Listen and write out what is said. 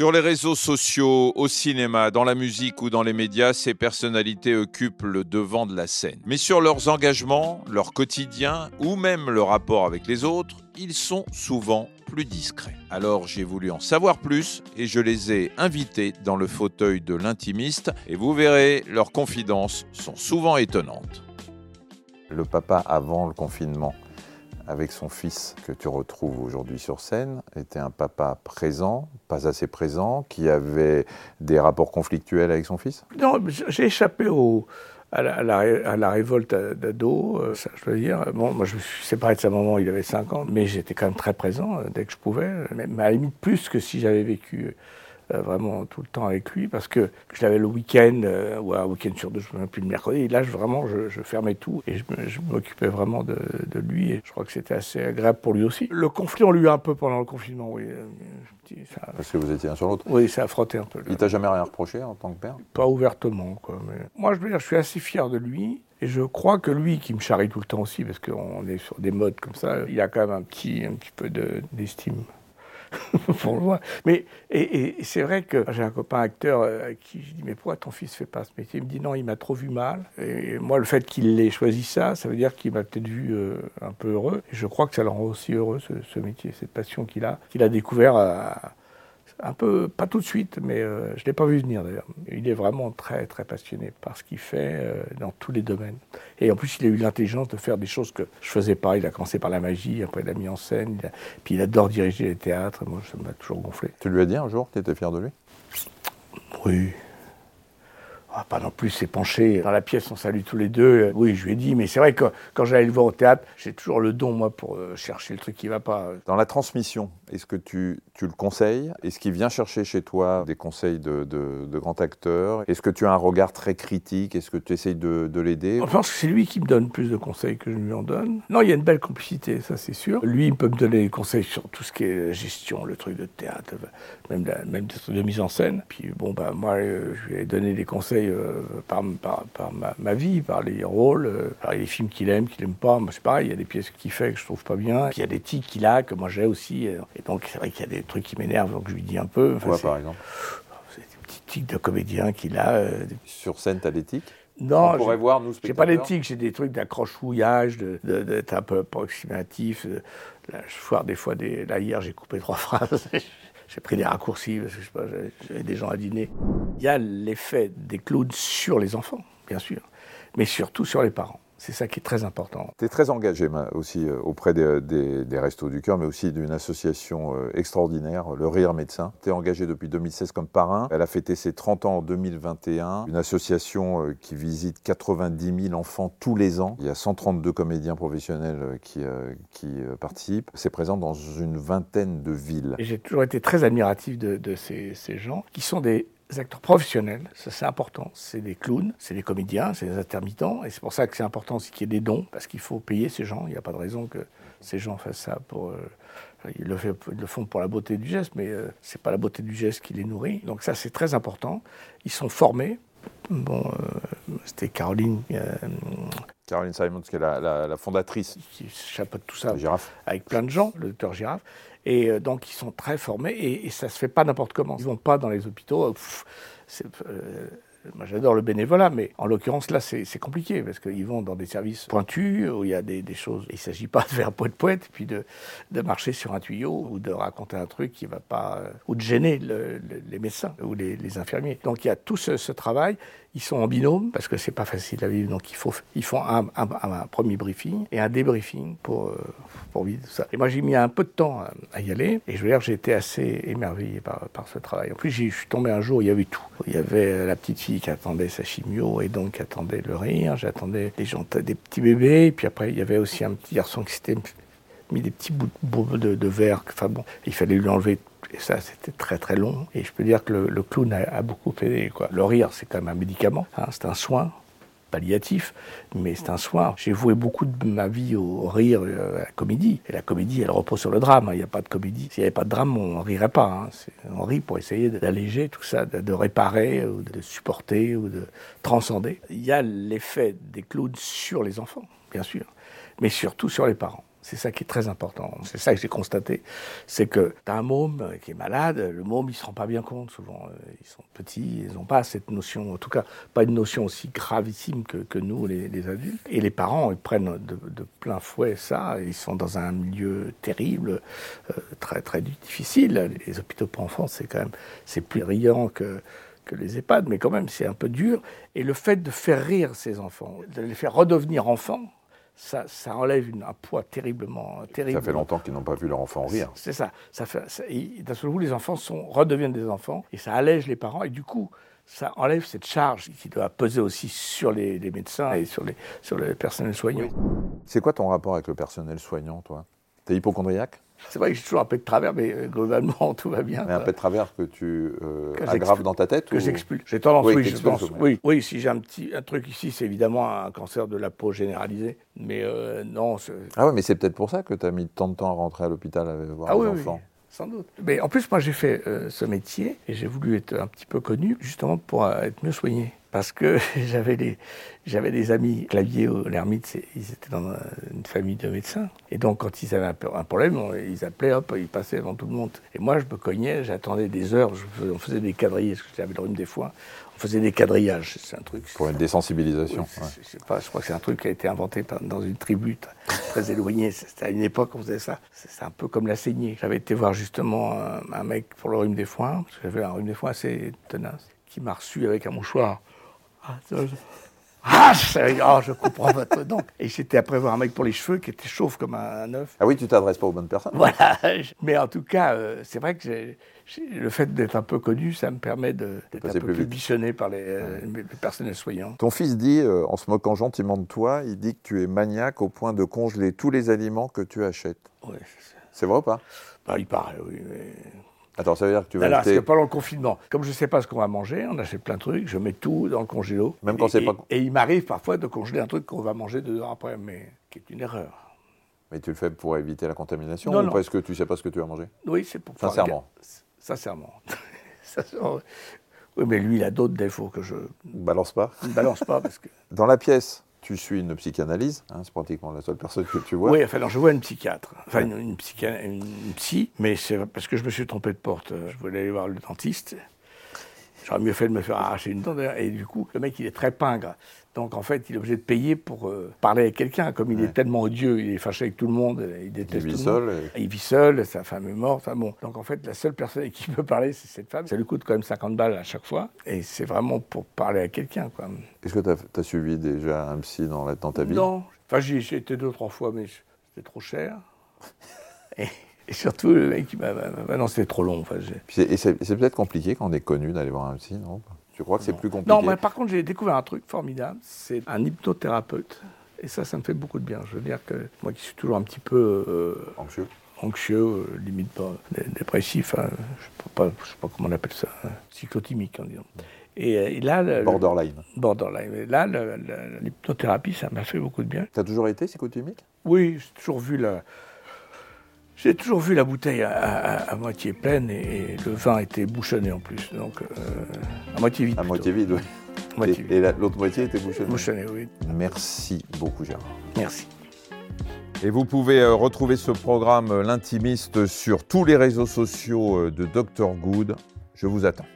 Sur les réseaux sociaux, au cinéma, dans la musique ou dans les médias, ces personnalités occupent le devant de la scène. Mais sur leurs engagements, leur quotidien ou même le rapport avec les autres, ils sont souvent plus discrets. Alors j'ai voulu en savoir plus et je les ai invités dans le fauteuil de l'intimiste et vous verrez, leurs confidences sont souvent étonnantes. Le papa avant le confinement, avec son fils que tu retrouves aujourd'hui sur scène était un papa présent, pas assez présent, qui avait des rapports conflictuels avec son fils? Non, j'ai échappé à, la, révolte d'ado, euh, ça je veux dire. Bon, moi je me suis séparé de sa maman, il avait 5 ans, mais j'étais quand même très présent euh, dès que je pouvais, même à la limite plus que si j'avais vécu euh, vraiment tout le temps avec lui parce que je l'avais le week-end euh, ou un week-end sur deux, je ne me plus le mercredi. Et là, je, vraiment, je, fermais tout et je, m'occupais vraiment de, lui. Et je crois que c'était assez agréable pour lui aussi. Le conflit, on lui a un peu pendant le confinement, oui. Euh, parce que vous étiez un sur l'autre Oui, ça a frotté un peu. Il t'a jamais rien reproché en tant que père? Pas ouvertement, quoi. Mais... Moi, je veux dire, je suis assez fier de lui. Et je crois que lui, qui me charrie tout le temps aussi, parce qu'on est sur des modes comme ça, il a quand même un petit, un petit peu d'estime. pour le. Mais et, c'est vrai que j'ai un copain acteur euh, à qui je dis mais pourquoi ton fils fait pas ce métier? Il me dit non, il m'a trop vu mal. Et moi, le fait qu'il ait choisi ça, ça veut dire qu'il m'a peut-être vu euh, un peu heureux. Et je crois que ça le rend aussi heureux ce, métier, cette passion qu'il a, qu'il a découvert à, un peu, pas tout de suite, mais euh, je ne l'ai pas vu venir d'ailleurs. Il est vraiment très très passionné par ce qu'il fait euh, dans tous les domaines. Et en plus, il a eu l'intelligence de faire des choses que je faisais pas. Il a commencé par la magie, après il a mis en scène, puis il adore diriger les théâtres. Moi, ça m'a toujours gonflé. Tu lui as dit un jour que tu étais fier de lui? Oui. Ah, pas non plus s'est penché dans la pièce, on salue tous les deux. Oui, je lui ai dit, mais c'est vrai que quand j'allais le voir au théâtre, j'ai toujours le don, moi, pour euh, chercher le truc qui va pas. Dans la transmission, est-ce que tu, tu, le conseilles? Est-ce qu'il vient chercher chez toi des conseils de, de, de grand acteur Est-ce que tu as un regard très critique? Est-ce que tu essayes de, de l'aider? Je pense que c'est lui qui me donne plus de conseils que je lui en donne. Non, il y a une belle complicité, ça c'est sûr. Lui, il peut me donner des conseils sur tout ce qui est gestion, le truc de théâtre, même, même des trucs de mise en scène. Puis bon, bah, moi, euh, je lui ai donné des conseils euh, par, par, ma, vie, par les rôles, euh, par les films qu'il aime, qu'il aime pas. Moi, c'est pareil, il y a des pièces qu'il fait que je trouve pas bien. Puis il y a des tics qu'il a que moi j'ai aussi. Euh, et donc, c'est vrai qu'il y a des trucs qui m'énervent, donc je lui dis un peu. Quoi, par exemple C'est des petits tics de comédien qu'il a. Sur scène, t'as des tics? Non, on pourrait voir, nous, J'ai pas d'éthique, j'ai des trucs d'accrochouillage, d'être un peu approximatif. Là, je foire des fois des. Là, hier, j'ai coupé trois phrases. J'ai pris des raccourcis parce que j'avais des gens à dîner. Il y a l'effet des clowns sur les enfants, bien sûr, mais surtout sur les parents. C'est ça qui est très important. Tu es très engagé aussi euh, auprès des, des, Restos du Cœur, mais aussi d'une association euh, extraordinaire, le Rire Médecin. Tu es engagé depuis 2016 comme parrain. Elle a fêté ses 30 ans en 2021. Une association euh, qui visite 90 000 enfants tous les ans. Il y a 132 comédiens professionnels qui, qui participent. C'est présent dans une vingtaine de villes. J'ai toujours été très admiratif de, de ces, ces gens qui sont des acteurs professionnels, ça c'est important. C'est des clowns, c'est des comédiens, c'est des intermittents. Et c'est pour ça que c'est important aussi qu'il y ait des dons, parce qu'il faut payer ces gens. Il n'y a pas de raison que ces gens fassent ça pour. Euh, ils, le font pour la beauté du geste, mais euh, c'est pas la beauté du geste qui les nourrit. Donc ça c'est très important. Ils sont formés. Bon, euh, c'était Caroline. Caroline Simons, qui est la, fondatrice. Qui chapeaute tout ça. Avec plein de gens, le docteur Girafe. Et euh, donc, ils sont très formés et, ça ne se fait pas n'importe comment. Ils ne vont pas dans les hôpitaux. Euh, euh, moi, j'adore le bénévolat, mais en l'occurrence, là, c'est compliqué parce qu'ils vont dans des services pointus où il y a des, choses. Il ne s'agit pas de faire poète-poète, puis de, marcher sur un tuyau ou de raconter un truc qui va pas. ou de gêner les médecins ou les, infirmiers. Donc, il y a tout ce travail. Ils sont en binôme parce que c'est pas facile à vivre. Donc ils font un, premier briefing et un débriefing pour, euh, pour vivre tout ça. Et moi j'ai mis un peu de temps à, y aller et je veux dire été assez émerveillé par, par ce travail. En plus je suis tombé un jour, il y avait tout. Il y avait la petite fille qui attendait sa chimio et donc qui attendait le rire. J'attendais des gens, des petits bébés. Et puis après il y avait aussi un petit garçon qui s'était mis des petits bouts de, verre. Enfin bon, il fallait lui enlever et ça, c'était très très long. Et je peux dire que le, clown a, beaucoup aidé. Le rire, c'est quand même un médicament. Hein, c'est un soin palliatif, mais c'est un soin. J'ai voué beaucoup de ma vie au rire, euh, à la comédie. Et la comédie, elle repose sur le drame. Hein. Il n'y a pas de comédie. S'il n'y avait pas de drame, on ne rirait pas. Hein. On rit pour essayer d'alléger tout ça, de, réparer, ou de supporter, ou de transcender. Il y a l'effet des clowns sur les enfants, bien sûr, mais surtout sur les parents. C'est ça qui est très important. C'est ça que j'ai constaté. C'est que tu as un môme qui est malade, le môme, il ne se rend pas bien compte souvent. Ils sont petits, ils n'ont pas cette notion, en tout cas, pas une notion aussi gravissime que, que nous, les, adultes. Et les parents, ils prennent de, plein fouet ça. Ils sont dans un milieu terrible, euh, très, très difficile. Les hôpitaux pour enfants, c'est quand même c'est plus riant que que les EHPAD, mais quand même, c'est un peu dur. Et le fait de faire rire ces enfants, de les faire redevenir enfants, ça, ça enlève un poids terriblement terrible. Ça fait longtemps qu'ils n'ont pas vu leur enfant rire. C'est ça. d'un seul coup, les enfants sont, redeviennent des enfants et ça allège les parents. Et du coup, ça enlève cette charge qui doit peser aussi sur les, médecins et sur, les, sur le personnel soignant. C'est quoi ton rapport avec le personnel soignant, toi? T'es hypochondriaque? C'est vrai que j'ai toujours un peu de travers, mais euh, globalement, tout va bien. Mais un peu de travers que tu euh, aggraves dans ta tête Que j'expulse. J'ai tendance, oui, je pense, oui, oui, si j'ai un petit un truc ici, c'est évidemment un cancer de la peau généralisé. Mais euh, non. Ah ouais, mais c'est peut-être pour ça que tu as mis tant de temps à rentrer à l'hôpital à voir ah, les oui, enfants. Oui. Sans doute. Mais en plus, moi, j'ai fait ce métier et j'ai voulu être un petit peu connu justement pour être mieux soigné parce que j'avais des, j'avais des amis clavier au l'ermite, ils étaient dans une famille de médecins. Et donc, quand ils avaient un, problème, ils appelaient, hop, ils passaient devant tout le monde. Et moi, je me cognais, j'attendais des heures, on faisait des quadrilles, parce que j'avais le rhume des fois, on faisait des quadrillages, c'est un truc. Pour une désensibilisation. je, pas, je crois que c'est un truc qui a été inventé dans une tribu très éloignée. C'était à une époque, on faisait ça. C'est un peu comme la saignée. J'avais été voir justement un, un mec pour le rhume des foins, parce que j'avais un rhume des foins assez tenace, qui m'a reçu avec un mouchoir ah, ah oh, je comprends votre donc. Et j'étais après voir un mec pour les cheveux qui était chauve comme un œuf. Ah oui, tu t'adresses pas aux bonnes personnes. Voilà. Mais en tout cas, euh, c'est vrai que le fait d'être un peu connu, ça me permet d'être un peu plus, bichonné par les, euh, personnels soignants. Ton fils dit, euh, en se moquant gentiment de toi, il dit que tu es maniaque au point de congeler tous les aliments que tu achètes. Oui. C'est vrai ou pas? Bah, Il paraît, oui. Attends, ça veut dire que tu vas Alors, acheter... pendant le confinement, comme je ne sais pas ce qu'on va manger, on achète plein de trucs, je mets tout dans le congélo. Même quand c'est pas... Et il m'arrive parfois de congeler un truc qu'on va manger deux heures après, mais qui est une erreur. Mais tu le fais pour éviter la contamination ou parce que tu ne sais pas ce que tu vas manger? Oui, c'est pour... Sincèrement Sincèrement. Oui, mais lui, il a d'autres défauts que je... Balance pas Ne balance pas parce que... Dans la pièce, tu suis une psychanalyse, hein, c'est pratiquement la seule personne que tu vois. Oui, enfin, alors je vois une psychiatre, enfin une, une, une psy, mais c'est parce que je me suis trompé de porte. Je voulais aller voir le dentiste. J'aurais mieux fait de me faire arracher une dent. Et du coup, le mec, il est très pingre. Donc en fait, il est obligé de payer pour euh, parler avec quelqu'un. Comme il est tellement odieux, il est fâché avec tout le monde, il déteste il vit seul. Il vit seul, sa femme est morte. Enfin bon. Donc en fait, la seule personne avec qui peut parler, c'est cette femme. Ça lui coûte quand même 50 balles à chaque fois. Et c'est vraiment pour parler à quelqu'un. Est-ce que tu as, suivi déjà un psy dans, dans ta vie? Non. Enfin, j'y ai été deux ou trois fois, mais c'était trop cher. et, surtout, le mec, il m'a. non, c'était trop long. Enfin, et c'est peut-être compliqué quand on est connu d'aller voir un psy, non? Je crois que c'est plus compliqué? Non, mais par contre, j'ai découvert un truc formidable. C'est un hypnothérapeute. Et ça, ça me fait beaucoup de bien. Je veux dire que moi qui suis toujours un petit peu. Euh, anxieux Anxieux, euh, limite pas dépressif, hein, je ne sais, pas comment on appelle ça, hein, en disant. Et, euh, et, là. borderline. borderline. Et là, l'hypnothérapie, ça m'a fait beaucoup de bien. Tu as toujours été cyclotimique Oui, j'ai toujours vu la j'ai toujours vu la bouteille à, moitié pleine et, le vin était bouchonné en plus, donc euh, à moitié vide. À moitié vide, oui. et, l'autre moitié était bouchonnée. Bouchonnée, oui. Merci beaucoup, Gérard. Merci. Et vous pouvez euh, retrouver ce programme euh, L'Intimiste sur tous les réseaux sociaux de Dr Good. Je vous attends.